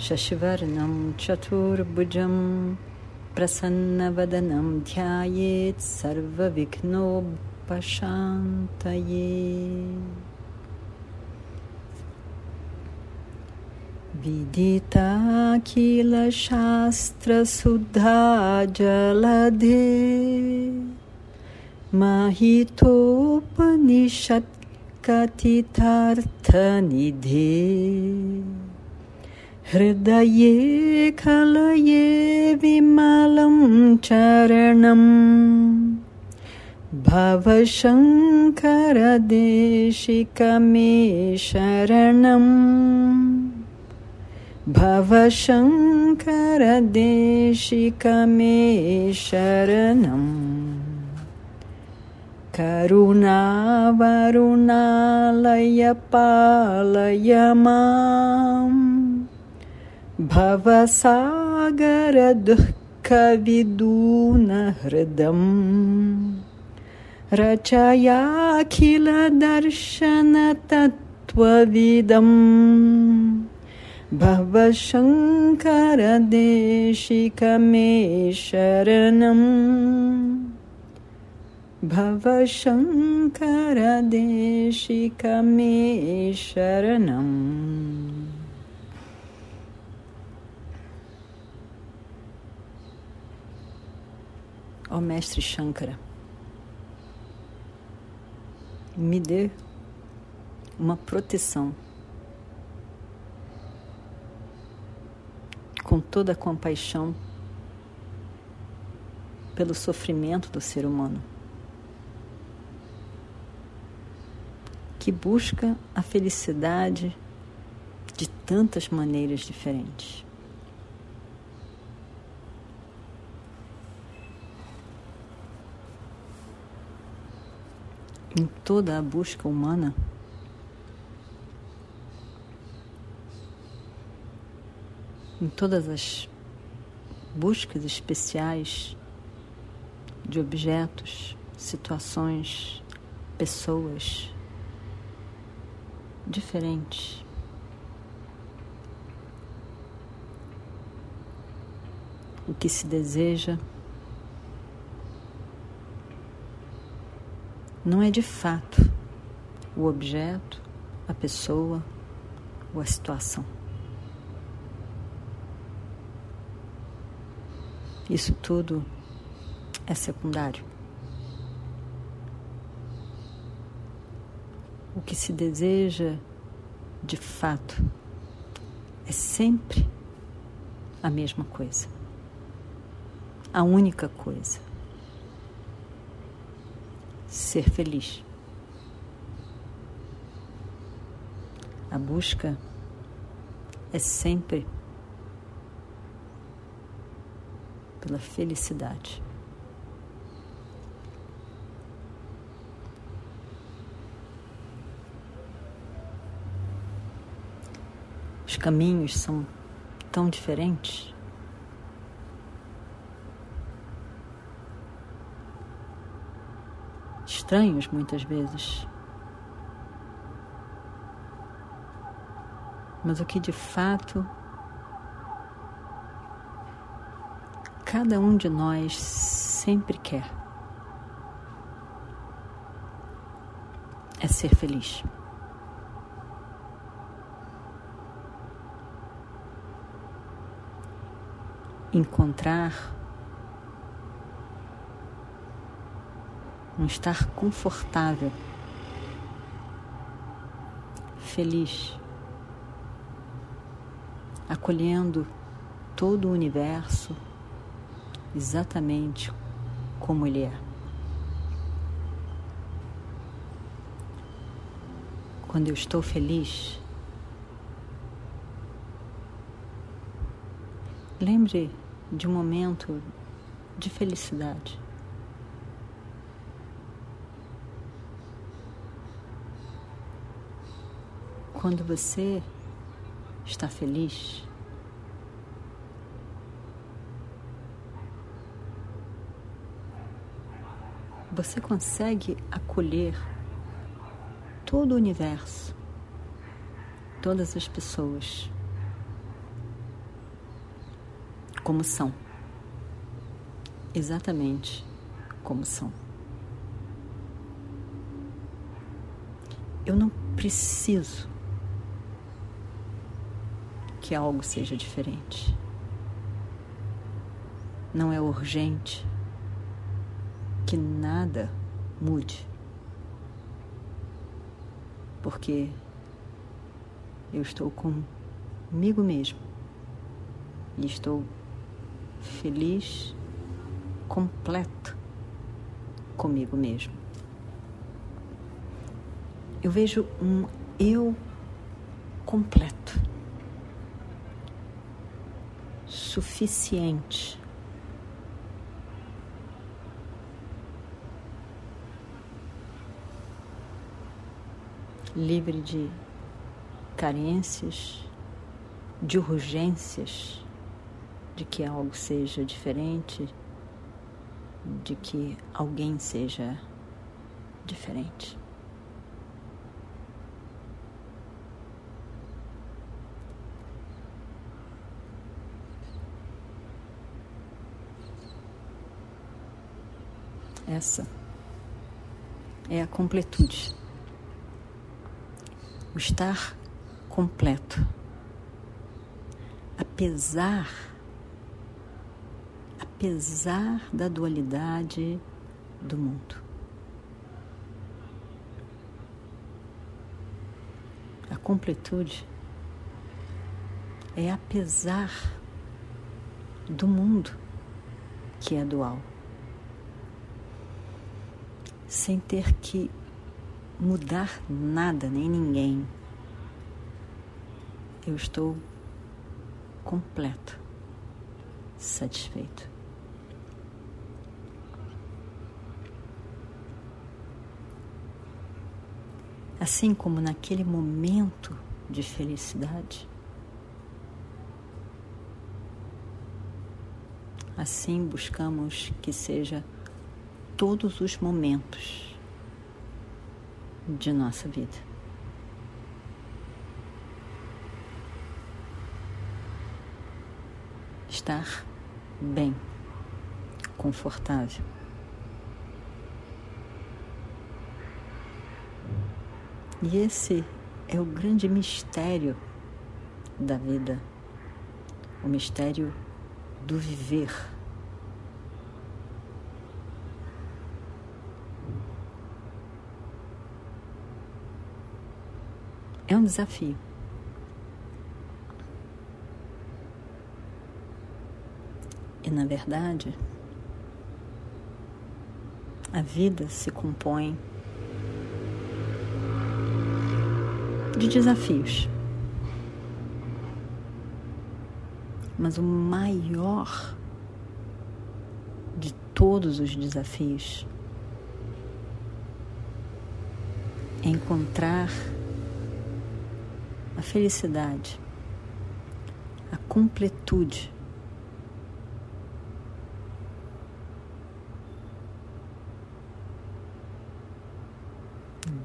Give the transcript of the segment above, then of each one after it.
शशिवर्णं चतुर्भुजं प्रसन्नवदनं ध्यायेत् सर्वविघ्नोपशान्तये। ध्यायेत्सर्वविघ्नोपशान्तये विदिताखिलशास्त्रशुधा जलधे माहितोपनिषत्कथितार्थनिधे। हृदये कलये विमलं चरणं। भवशङ्करदेशिकमे शरणम् भवशङ्करदेशिकमे शरणम् करुणावरुणालय पालय माम् भवसागरदुःखविदूनहृदम् रचयाखिलदर्शनतत्त्वविदम् भवशङ्करदेशिकमे शरणम् भवशङ्करदेशिकमे शरणम् ó Mestre Shankara, me dê uma proteção com toda a compaixão pelo sofrimento do ser humano, que busca a felicidade de tantas maneiras diferentes. Em toda a busca humana, em todas as buscas especiais de objetos, situações, pessoas diferentes. O que se deseja não é de fato o objeto, a pessoa ou a situação. Isso tudo é secundário. O que se deseja de fato é sempre a mesma coisa, a única coisa ser feliz. A busca é sempre pela felicidade. Os caminhos são tão diferentes. Estranhos muitas vezes. Mas o que de fato cada um de nós sempre quer é ser feliz. Encontrar um estar confortável, feliz, acolhendo todo o universo exatamente como ele é. Quando eu estou feliz, Lembre de um momento de felicidade. Quando você está feliz, você consegue acolher todo o universo, todas as pessoas, como são, exatamente como são. Eu não preciso que algo seja diferente. Não é urgente que nada mude. Porque eu estou comigo mesmo e estou feliz, completo comigo mesmo. Eu vejo um eu completo suficiente. Livre de carências, de urgências, de que algo seja diferente, de que alguém seja diferente. Essa é a completude. O estar completo. Apesar apesar da dualidade do mundo. A completude é apesar do mundo que é dual sem ter que mudar nada nem ninguém. Eu estou completo, satisfeito. Assim como naquele momento de felicidade, assim buscamos que seja todos os momentos de nossa vida. Estar bem, confortável. E esse é o grande mistério da vida, o mistério do viver. É um desafio. E na verdade, a vida se compõe de desafios. Mas o maior de todos os desafios é encontrar felicidade, a completude.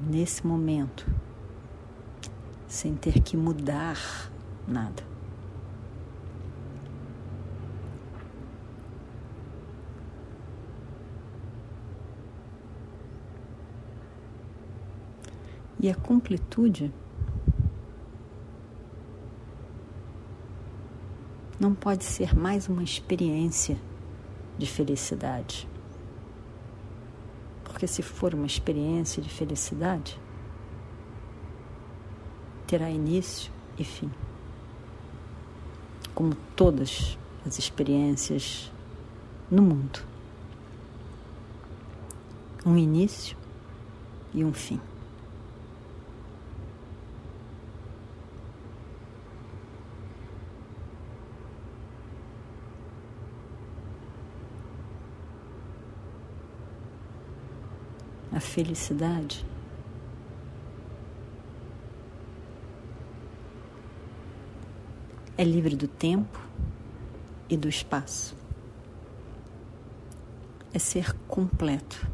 Nesse momento, sem ter que mudar nada. E a completude não pode ser mais uma experiência de felicidade. Porque se for uma experiência de felicidade, terá início e fim. Como todas as experiências no mundo. Um início e um fim. A felicidade é livre do tempo e do espaço. É ser completo.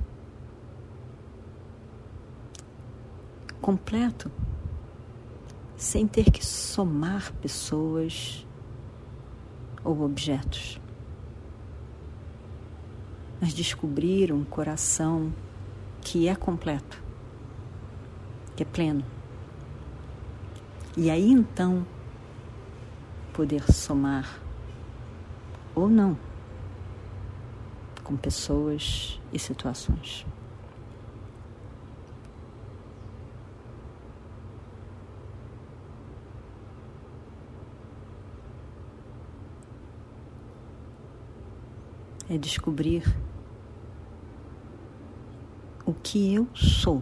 Completo sem ter que somar pessoas ou objetos, mas descobrir um coração que é completo, que é pleno. E aí então poder somar ou não com pessoas e situações. É descobrir o que eu sou.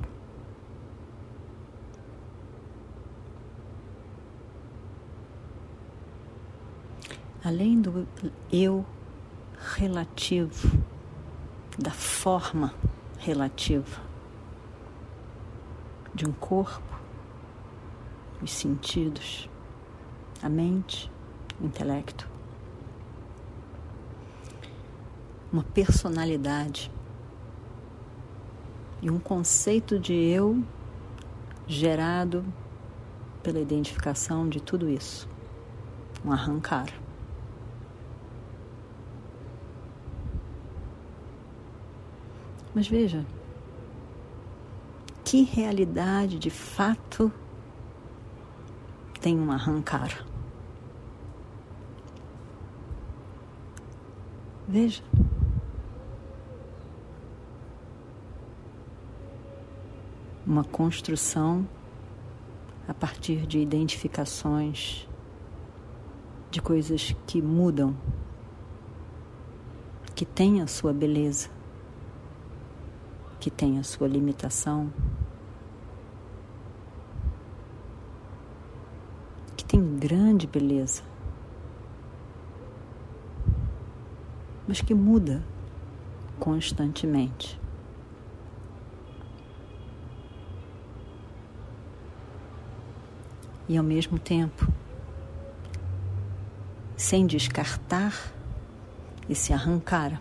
Além do eu relativo, da forma relativa de um corpo, os sentidos, a mente, o intelecto, uma personalidade e um conceito de eu gerado pela identificação de tudo isso, um arrancar. Mas veja, que realidade de fato tem um arrancar? Veja. Uma construção a partir de identificações de coisas que mudam, que têm a sua beleza, que têm a sua limitação, que tem grande beleza, mas que muda constantemente. E ao mesmo tempo, sem descartar e se arrancar.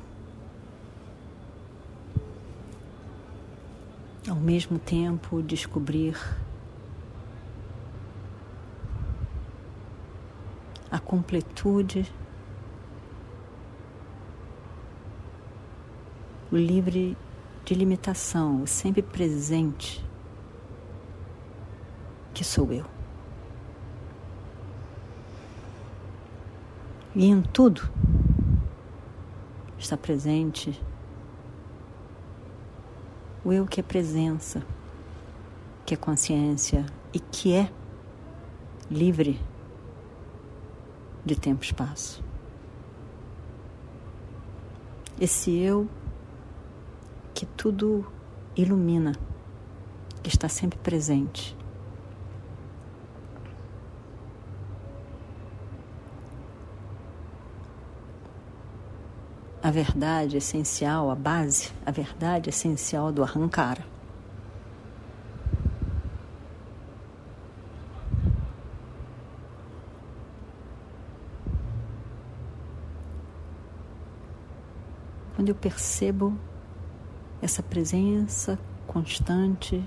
Ao mesmo tempo, descobrir a completude, o livre de limitação, o sempre presente que sou eu. E em tudo está presente o eu que é presença, que é consciência e que é livre de tempo e espaço. Esse eu que tudo ilumina, que está sempre presente a verdade essencial, a base, a verdade essencial do arrancar. Quando eu percebo essa presença constante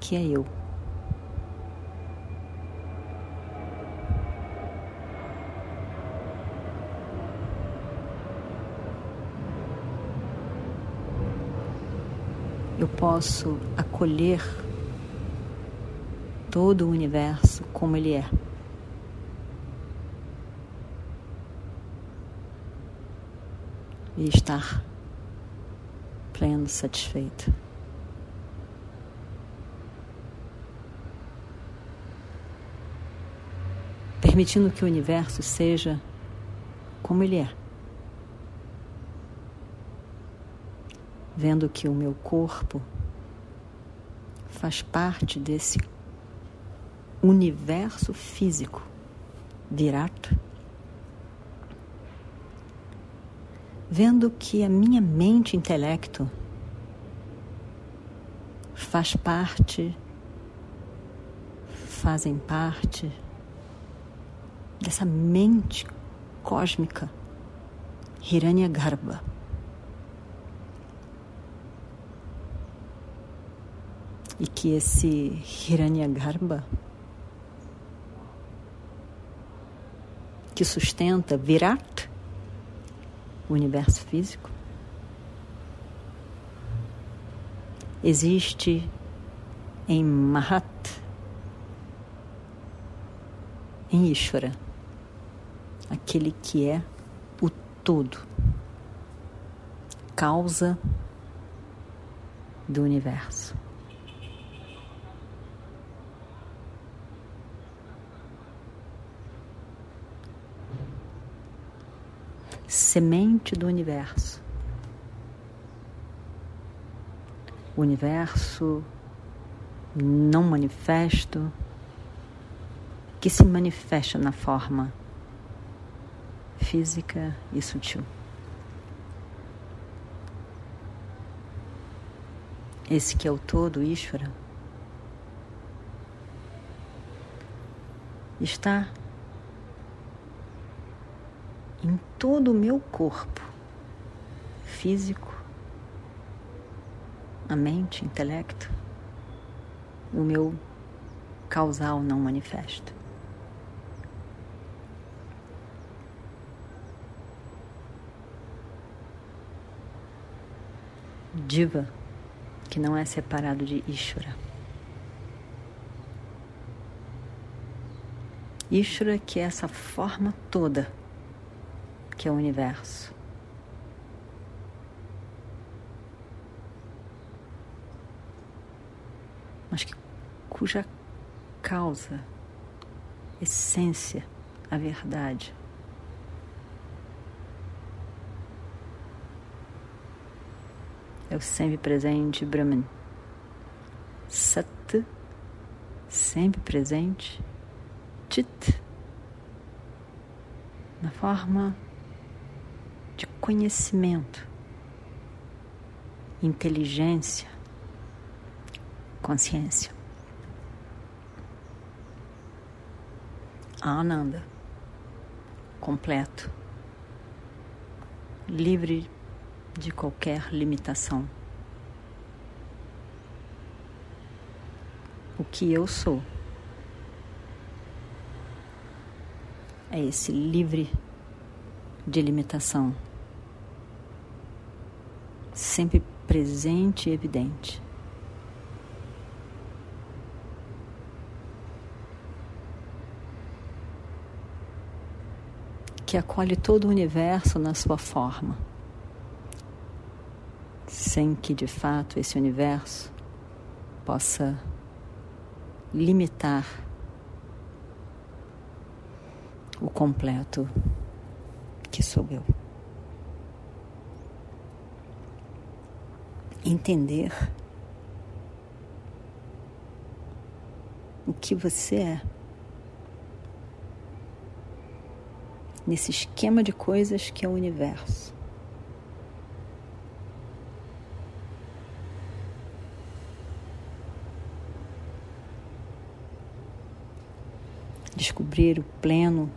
que é eu. Eu posso acolher todo o universo como ele é. E estar pleno, satisfeito. Permitindo que o universo seja como ele é. Vendo que o meu corpo faz parte desse universo físico virato, vendo que a minha mente intelecto faz parte, fazem parte dessa mente cósmica Hiranyagarbha. E que esse Hiranyagarbha que sustenta Virat, o universo físico, existe em Mahat, em Ishvara, aquele que é o todo, causa do universo. Semente do universo. O universo não manifesto que se manifesta na forma física e sutil. Esse que é o todo, Ishvara, está em todo o meu corpo físico, a mente, intelecto, o meu causal não manifesto. Diva, que não é separado de Ishvara. Ishvara, que é essa forma toda que é o universo. Mas que, cuja causa, essência, a verdade, é o sempre presente Brahman. Sat, sempre presente, Chit, na forma conhecimento, inteligência, consciência. Ananda, completo, livre de qualquer limitação. O que eu sou é esse livre de limitação, sempre presente e evidente. Que acolhe todo o universo na sua forma sem que de fato esse universo possa limitar o completo que sou eu. Entender o que você é. Nesse esquema de coisas que é o universo. descobrir o pleno,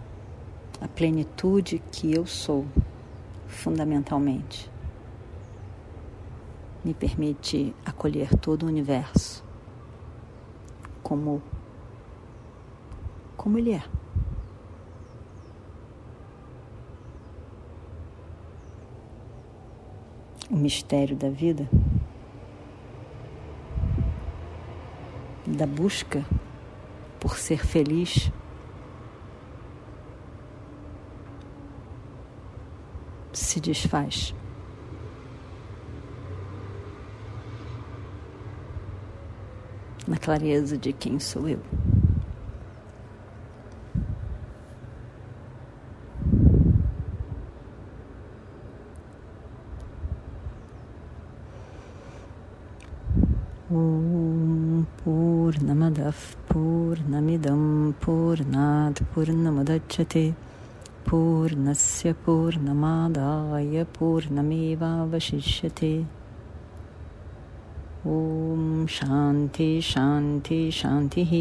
a plenitude que eu sou, fundamentalmente. Me permite acolher todo o universo como como ele é. O mistério da vida, da busca por ser feliz se desfaz. na clareza de quem sou eu. Om Purnamadav Purnamidam Purnat Purnamudachyate Purnasya Purnamadaya Purnameva Vashishyate ॐ शान्ति शान्ति शान्तिः